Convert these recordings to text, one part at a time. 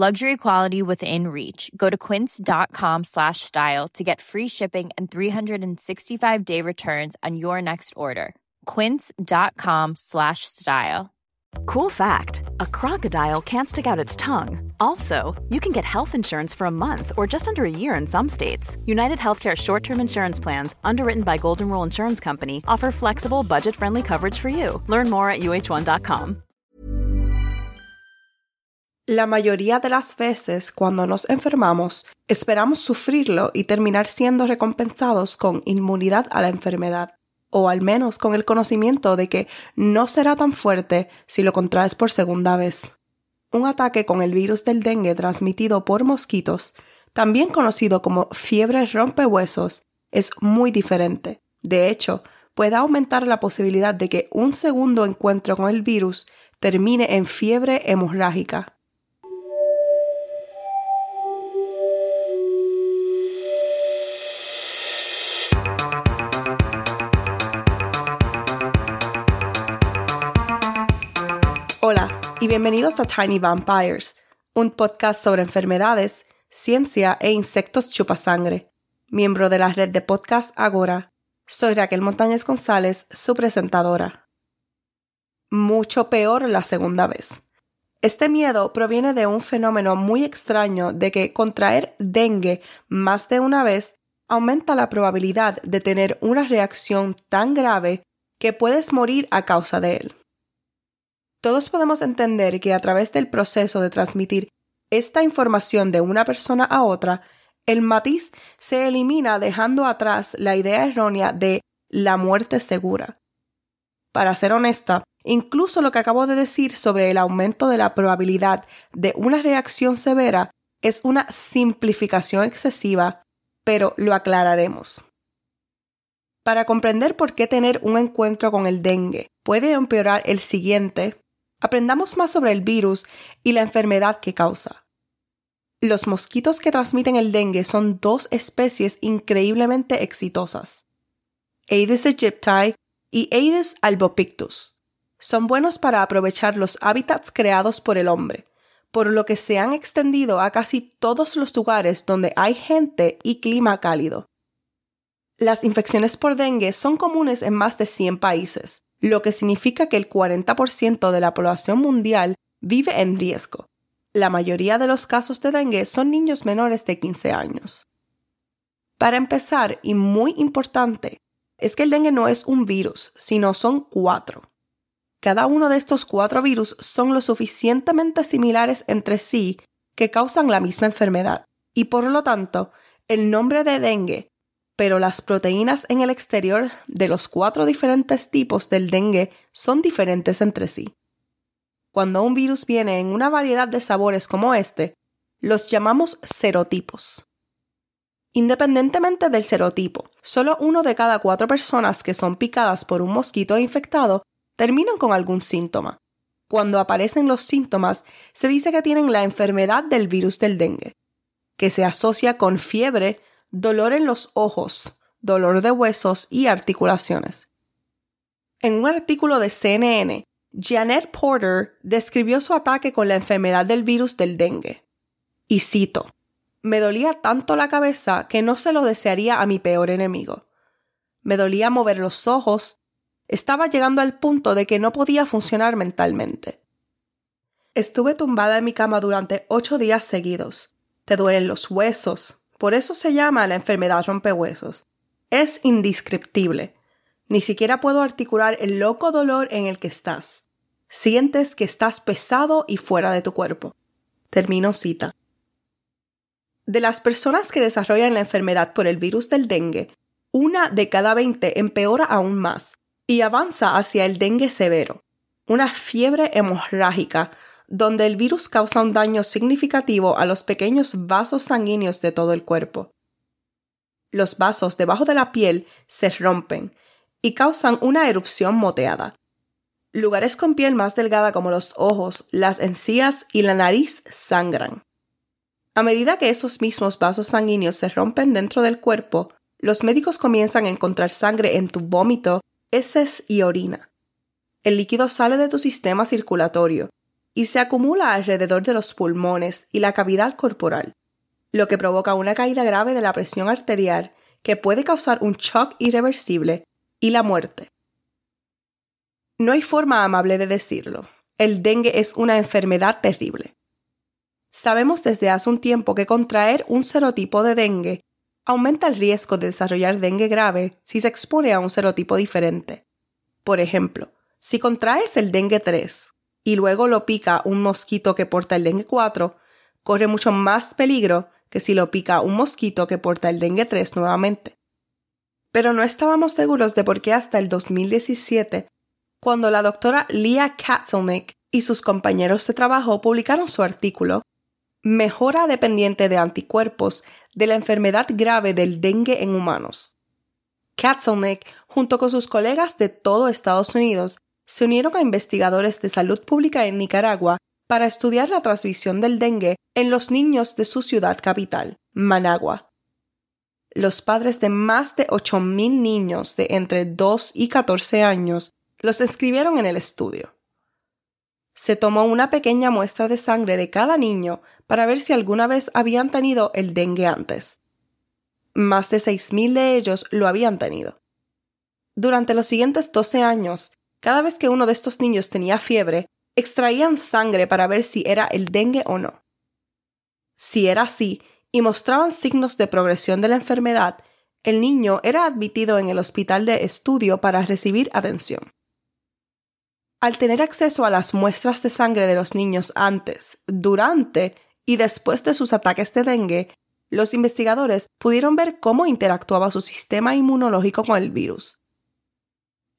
Luxury quality within reach. Go to quince.com slash style to get free shipping and 365-day returns on your next order. quince.com slash style. Cool fact a crocodile can't stick out its tongue. Also, you can get health insurance for a month or just under a year in some states. United Healthcare short term insurance plans, underwritten by Golden Rule Insurance Company, offer flexible, budget friendly coverage for you. Learn more at uh1.com. La mayoría de las veces, cuando nos enfermamos, esperamos sufrirlo y terminar siendo recompensados con inmunidad a la enfermedad. o al menos con el conocimiento de que no será tan fuerte si lo contraes por segunda vez. Un ataque con el virus del dengue transmitido por mosquitos, también conocido como fiebre rompehuesos, es muy diferente. De hecho, puede aumentar la posibilidad de que un segundo encuentro con el virus termine en fiebre hemorrágica. Y bienvenidos a Tiny Vampires, un podcast sobre enfermedades, ciencia e insectos chupasangre. Miembro de la red de podcast Agora, soy Raquel Montañez González, su presentadora. Mucho peor la segunda vez. Este miedo proviene de un fenómeno muy extraño de que contraer dengue más de una vez aumenta la probabilidad de tener una reacción tan grave que puedes morir a causa de él. Todos podemos entender que a través del proceso de transmitir esta información de una persona a otra, el matiz se elimina dejando atrás la idea errónea de la muerte segura. Para ser honesta, incluso lo que acabo de decir sobre el aumento de la probabilidad de una reacción severa es una simplificación excesiva, pero lo aclararemos. Para comprender por qué tener un encuentro con el dengue puede empeorar el siguiente, aprendamos más sobre el virus y la enfermedad que causa. Los mosquitos que transmiten el dengue son dos especies increíblemente exitosas. Aedes aegypti y Aedes albopictus. Son buenos para aprovechar los hábitats creados por el hombre, por lo que se han extendido a casi todos los lugares donde hay gente y clima cálido. Las infecciones por dengue son comunes en más de 100 países, lo que significa que el 40% de la población mundial vive en riesgo. La mayoría de los casos de dengue son niños menores de 15 años. Para empezar, y muy importante, es que el dengue no es un virus, sino son cuatro. Cada uno de estos cuatro virus son lo suficientemente similares entre sí que causan la misma enfermedad, y por lo tanto, el nombre de dengue pero las proteínas en el exterior de los cuatro diferentes tipos del dengue son diferentes entre sí. Cuando un virus viene en una variedad de sabores como este, los llamamos serotipos. Independientemente del serotipo, solo uno de cada cuatro personas que son picadas por un mosquito infectado terminan con algún síntoma. Cuando aparecen los síntomas, se dice que tienen la enfermedad del virus del dengue, que se asocia con fiebre, dolor en los ojos, dolor de huesos y articulaciones. En un artículo de CNN, Janet Porter describió su ataque con la enfermedad del virus del dengue. Y cito, me dolía tanto la cabeza que no se lo desearía a mi peor enemigo. Me dolía mover los ojos, estaba llegando al punto de que no podía funcionar mentalmente. Estuve tumbada en mi cama durante ocho días seguidos. Te duelen los huesos, por eso se llama la enfermedad rompehuesos. Es indescriptible. Ni siquiera puedo articular el loco dolor en el que estás. Sientes que estás pesado y fuera de tu cuerpo. Termino cita. De las personas que desarrollan la enfermedad por el virus del dengue, una de cada 20 empeora aún más y avanza hacia el dengue severo, una fiebre hemorrágica donde el virus causa un daño significativo a los pequeños vasos sanguíneos de todo el cuerpo. los vasos debajo de la piel se rompen y causan una erupción moteada. Lugares con piel más delgada como los ojos, las encías y la nariz sangran. A medida que esos mismos vasos sanguíneos se rompen dentro del cuerpo, los médicos comienzan a encontrar sangre en tu vómito, heces y orina. El líquido sale de tu sistema circulatorio y se acumula alrededor de los pulmones y la cavidad corporal, lo que provoca una caída grave de la presión arterial que puede causar un shock irreversible y la muerte. No hay forma amable de decirlo. El dengue es una enfermedad terrible. Sabemos desde hace un tiempo que contraer un serotipo de dengue aumenta el riesgo de desarrollar dengue grave si se expone a un serotipo diferente. Por ejemplo, si contraes el dengue 3 y luego lo pica un mosquito que porta el dengue 4, corre mucho más peligro que si lo pica un mosquito que porta el dengue 3 nuevamente. Pero no estábamos seguros de por qué hasta el 2017, cuando la doctora Leah Katzelnick y sus compañeros de trabajo publicaron su artículo mejora dependiente de anticuerpos de la enfermedad grave del dengue en humanos. Katzelnick, junto con sus colegas de todo Estados Unidos, se unieron a investigadores de salud pública en Nicaragua para estudiar la transmisión del dengue en los niños de su ciudad capital, Managua. Los padres de más de 8.000 niños de entre 2 y 14 años los inscribieron en el estudio se tomó una pequeña muestra de sangre de cada niño para ver si alguna vez habían tenido el dengue antes. Más de 6.000 de ellos lo habían tenido. Durante los siguientes 12 años, cada vez que uno de estos niños tenía fiebre, extraían sangre para ver si era el dengue o no. Si era así y mostraban signos de progresión de la enfermedad, el niño era admitido en el hospital de estudio para recibir atención. Al tener acceso a las muestras de sangre de los niños antes, durante y después de sus ataques de dengue, los investigadores pudieron ver cómo interactuaba su sistema inmunológico con el virus.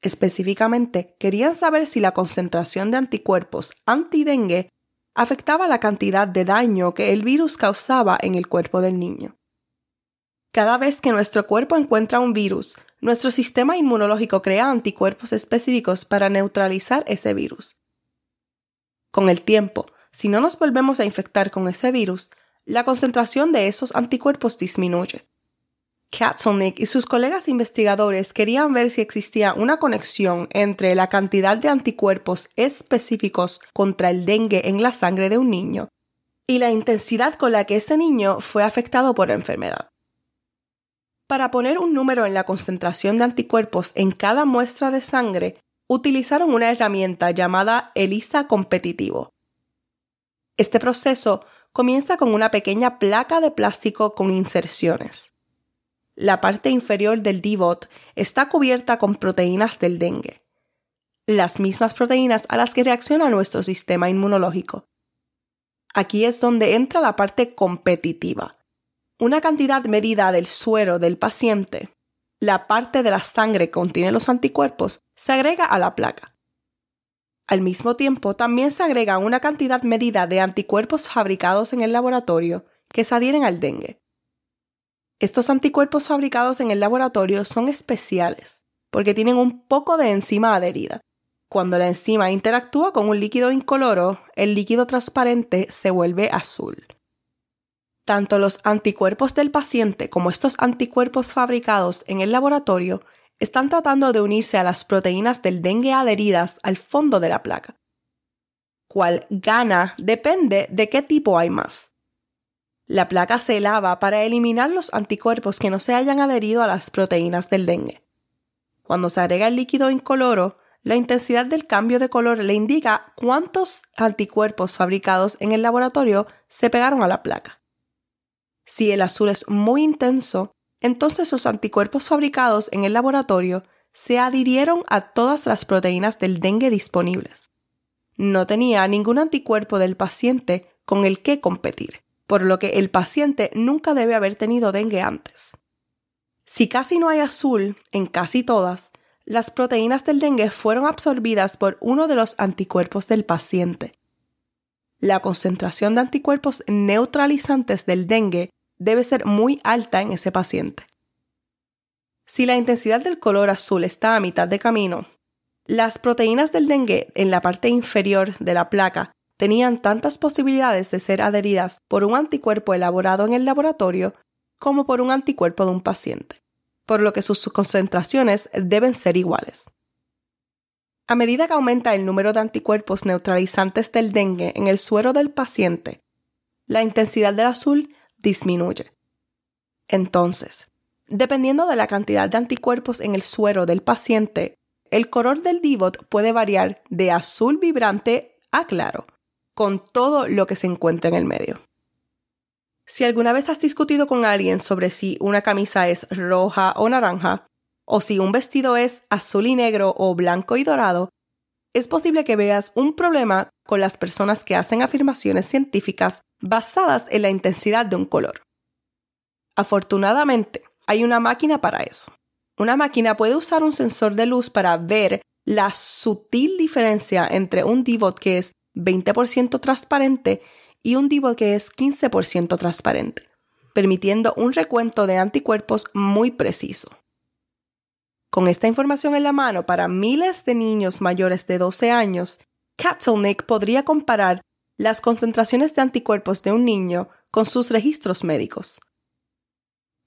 Específicamente, querían saber si la concentración de anticuerpos antidengue afectaba la cantidad de daño que el virus causaba en el cuerpo del niño. Cada vez que nuestro cuerpo encuentra un virus, nuestro sistema inmunológico crea anticuerpos específicos para neutralizar ese virus. Con el tiempo, si no nos volvemos a infectar con ese virus, la concentración de esos anticuerpos disminuye. Katzelnick y sus colegas investigadores querían ver si existía una conexión entre la cantidad de anticuerpos específicos contra el dengue en la sangre de un niño y la intensidad con la que ese niño fue afectado por la enfermedad. Para poner un número en la concentración de anticuerpos en cada muestra de sangre, utilizaron una herramienta llamada ELISA competitivo. Este proceso comienza con una pequeña placa de plástico con inserciones. La parte inferior del DIVOT está cubierta con proteínas del dengue, las mismas proteínas a las que reacciona nuestro sistema inmunológico. Aquí es donde entra la parte competitiva una cantidad medida del suero del paciente, la parte de la sangre que contiene los anticuerpos, se agrega a la placa. Al mismo tiempo, también se agrega una cantidad medida de anticuerpos fabricados en el laboratorio que se adhieren al dengue. Estos anticuerpos fabricados en el laboratorio son especiales porque tienen un poco de enzima adherida. Cuando la enzima interactúa con un líquido incoloro, el líquido transparente se vuelve azul tanto los anticuerpos del paciente como estos anticuerpos fabricados en el laboratorio están tratando de unirse a las proteínas del dengue adheridas al fondo de la placa. Cuál gana depende de qué tipo hay más. La placa se lava para eliminar los anticuerpos que no se hayan adherido a las proteínas del dengue. Cuando se agrega el líquido incoloro, la intensidad del cambio de color le indica cuántos anticuerpos fabricados en el laboratorio se pegaron a la placa. Si el azul es muy intenso, entonces los anticuerpos fabricados en el laboratorio se adhirieron a todas las proteínas del dengue disponibles. No tenía ningún anticuerpo del paciente con el que competir, por lo que el paciente nunca debe haber tenido dengue antes. Si casi no hay azul en casi todas, las proteínas del dengue fueron absorbidas por uno de los anticuerpos del paciente. La concentración de anticuerpos neutralizantes del dengue debe ser muy alta en ese paciente. Si la intensidad del color azul está a mitad de camino, las proteínas del dengue en la parte inferior de la placa tenían tantas posibilidades de ser adheridas por un anticuerpo elaborado en el laboratorio como por un anticuerpo de un paciente, por lo que sus concentraciones deben ser iguales. A medida que aumenta el número de anticuerpos neutralizantes del dengue en el suero del paciente, la intensidad del azul disminuye. Entonces, dependiendo de la cantidad de anticuerpos en el suero del paciente, el color del DIVOT puede variar de azul vibrante a claro, con todo lo que se encuentra en el medio. Si alguna vez has discutido con alguien sobre si una camisa es roja o naranja, o si un vestido es azul y negro o blanco y dorado, es posible que veas un problema con las personas que hacen afirmaciones científicas basadas en la intensidad de un color. Afortunadamente, hay una máquina para eso. Una máquina puede usar un sensor de luz para ver la sutil diferencia entre un divot que es 20% transparente y un DIVOT que es 15% transparente, permitiendo un recuento de anticuerpos muy preciso. Con esta información en la mano para miles de niños mayores de 12 años, Katzlnick podría comparar las concentraciones de anticuerpos de un niño con sus registros médicos.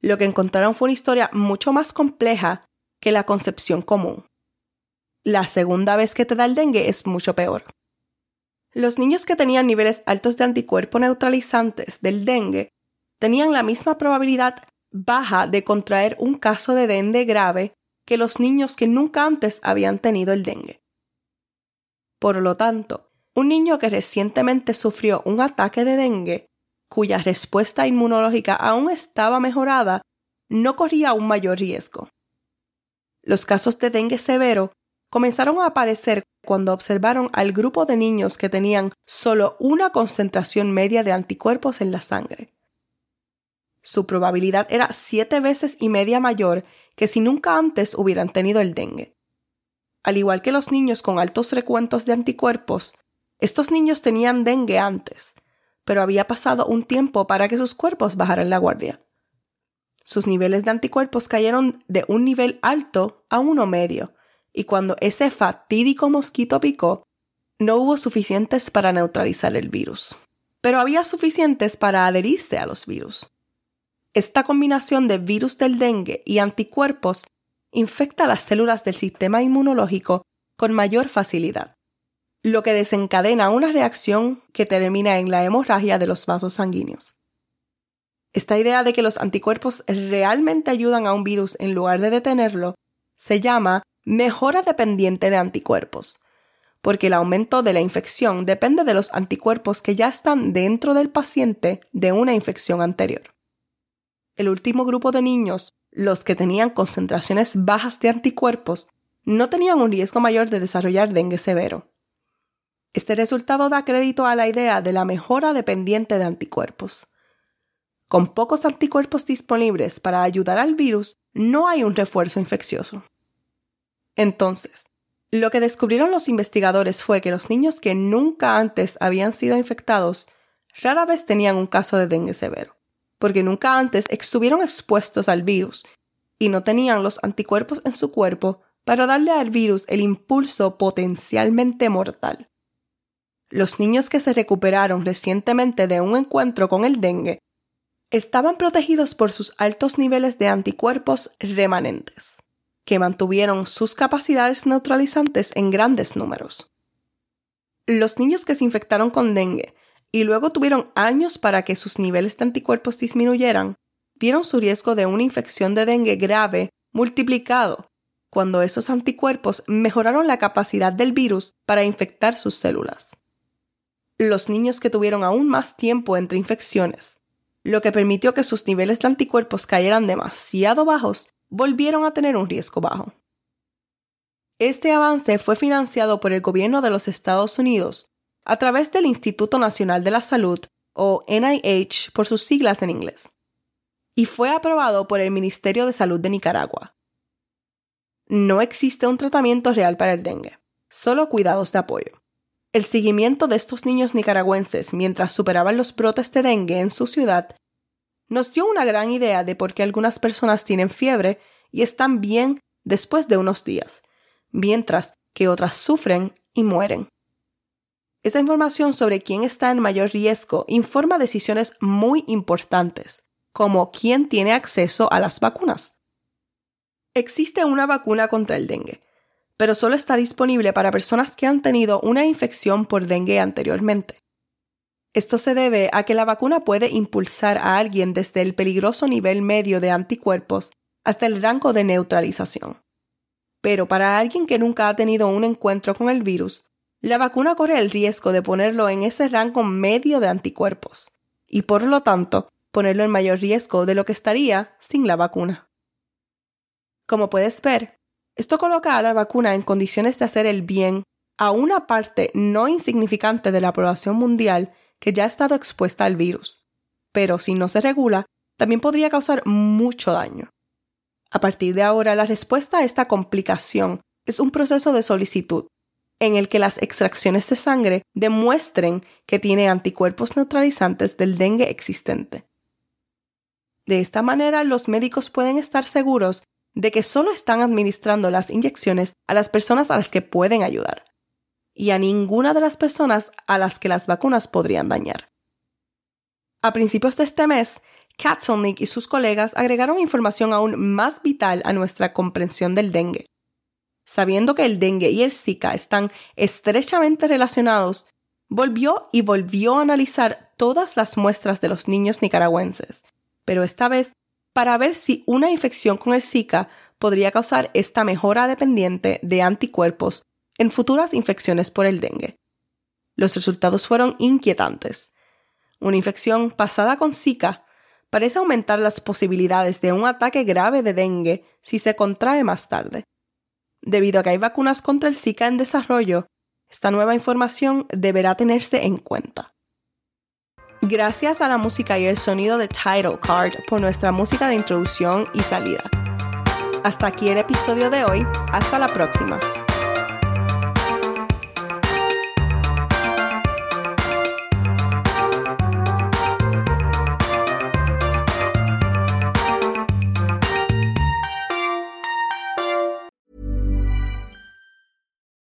Lo que encontraron fue una historia mucho más compleja que la concepción común. La segunda vez que te da el dengue es mucho peor. Los niños que tenían niveles altos de anticuerpos neutralizantes del dengue tenían la misma probabilidad baja de contraer un caso de dengue grave que los niños que nunca antes habían tenido el dengue. Por lo tanto, un niño que recientemente sufrió un ataque de dengue, cuya respuesta inmunológica aún estaba mejorada, no corría un mayor riesgo. Los casos de dengue severo comenzaron a aparecer cuando observaron al grupo de niños que tenían solo una concentración media de anticuerpos en la sangre. Su probabilidad era siete veces y media mayor que si nunca antes hubieran tenido el dengue. Al igual que los niños con altos recuentos de anticuerpos, estos niños tenían dengue antes, pero había pasado un tiempo para que sus cuerpos bajaran la guardia. Sus niveles de anticuerpos cayeron de un nivel alto a uno medio, y cuando ese fatídico mosquito picó, no hubo suficientes para neutralizar el virus, pero había suficientes para adherirse a los virus. Esta combinación de virus del dengue y anticuerpos infecta las células del sistema inmunológico con mayor facilidad, lo que desencadena una reacción que termina en la hemorragia de los vasos sanguíneos. Esta idea de que los anticuerpos realmente ayudan a un virus en lugar de detenerlo se llama mejora dependiente de anticuerpos, porque el aumento de la infección depende de los anticuerpos que ya están dentro del paciente de una infección anterior. El último grupo de niños, los que tenían concentraciones bajas de anticuerpos, no tenían un riesgo mayor de desarrollar dengue severo. Este resultado da crédito a la idea de la mejora dependiente de anticuerpos. Con pocos anticuerpos disponibles para ayudar al virus, no hay un refuerzo infeccioso. Entonces, lo que descubrieron los investigadores fue que los niños que nunca antes habían sido infectados rara vez tenían un caso de dengue severo, porque nunca antes estuvieron expuestos al virus y no tenían los anticuerpos en su cuerpo para darle al virus el impulso potencialmente mortal. Los niños que se recuperaron recientemente de un encuentro con el dengue estaban protegidos por sus altos niveles de anticuerpos remanentes que mantuvieron sus capacidades neutralizantes en grandes números. Los niños que se infectaron con dengue y luego tuvieron años para que sus niveles de anticuerpos disminuyeran, vieron su riesgo de una infección de dengue grave multiplicado cuando esos anticuerpos mejoraron la capacidad del virus para infectar sus células. Los niños que tuvieron aún más tiempo entre infecciones, lo que permitió que sus niveles de anticuerpos cayeran demasiado bajos, volvieron a tener un riesgo bajo. Este avance fue financiado por el gobierno de los Estados Unidos a través del Instituto Nacional de la Salud, o NIH por sus siglas en inglés, y fue aprobado por el Ministerio de Salud de Nicaragua. No existe un tratamiento real para el dengue, solo cuidados de apoyo. El seguimiento de estos niños nicaragüenses mientras superaban los brotes de dengue en su ciudad nos dio una gran idea de por qué algunas personas tienen fiebre y están bien después de unos días, mientras que otras sufren y mueren. Esta información sobre quién está en mayor riesgo informa decisiones muy importantes, como quién tiene acceso a las vacunas. Existe una vacuna contra el dengue, pero solo está disponible para personas que han tenido una infección por dengue anteriormente. Esto se debe a que la vacuna puede impulsar a alguien desde el peligroso nivel medio de anticuerpos hasta el rango de neutralización. Pero para alguien que nunca ha tenido un encuentro con el virus, la vacuna corre el riesgo de ponerlo en ese rango medio de anticuerpos, y por lo tanto, ponerlo en mayor riesgo de lo que estaría sin la vacuna. Como puedes ver, esto coloca a la vacuna en condiciones de hacer el bien a una parte no insignificante de la población mundial que ya ha estado expuesta al virus, pero si no se regula, también podría causar mucho daño. A partir de ahora, la respuesta a esta complicación es un proceso de solicitud, en el que las extracciones de sangre demuestren que tiene anticuerpos neutralizantes del dengue existente. De esta manera, los médicos pueden estar seguros de que solo están administrando las inyecciones a las personas a las que pueden ayudar y a ninguna de las personas a las que las vacunas podrían dañar. A principios de este mes, Katzelnik y sus colegas agregaron información aún más vital a nuestra comprensión del dengue. Sabiendo que el dengue y el Zika están estrechamente relacionados, volvió y volvió a analizar todas las muestras de los niños nicaragüenses, pero esta vez para ver si una infección con el Zika podría causar esta mejora dependiente de anticuerpos en futuras infecciones por el dengue. Los resultados fueron inquietantes. Una infección pasada con Zika parece aumentar las posibilidades de un ataque grave de dengue si se contrae más tarde. Debido a que hay vacunas contra el Zika en desarrollo, esta nueva información deberá tenerse en cuenta. Gracias a la música y el sonido de Title Card por nuestra música de introducción y salida. Hasta aquí el episodio de hoy. Hasta la próxima.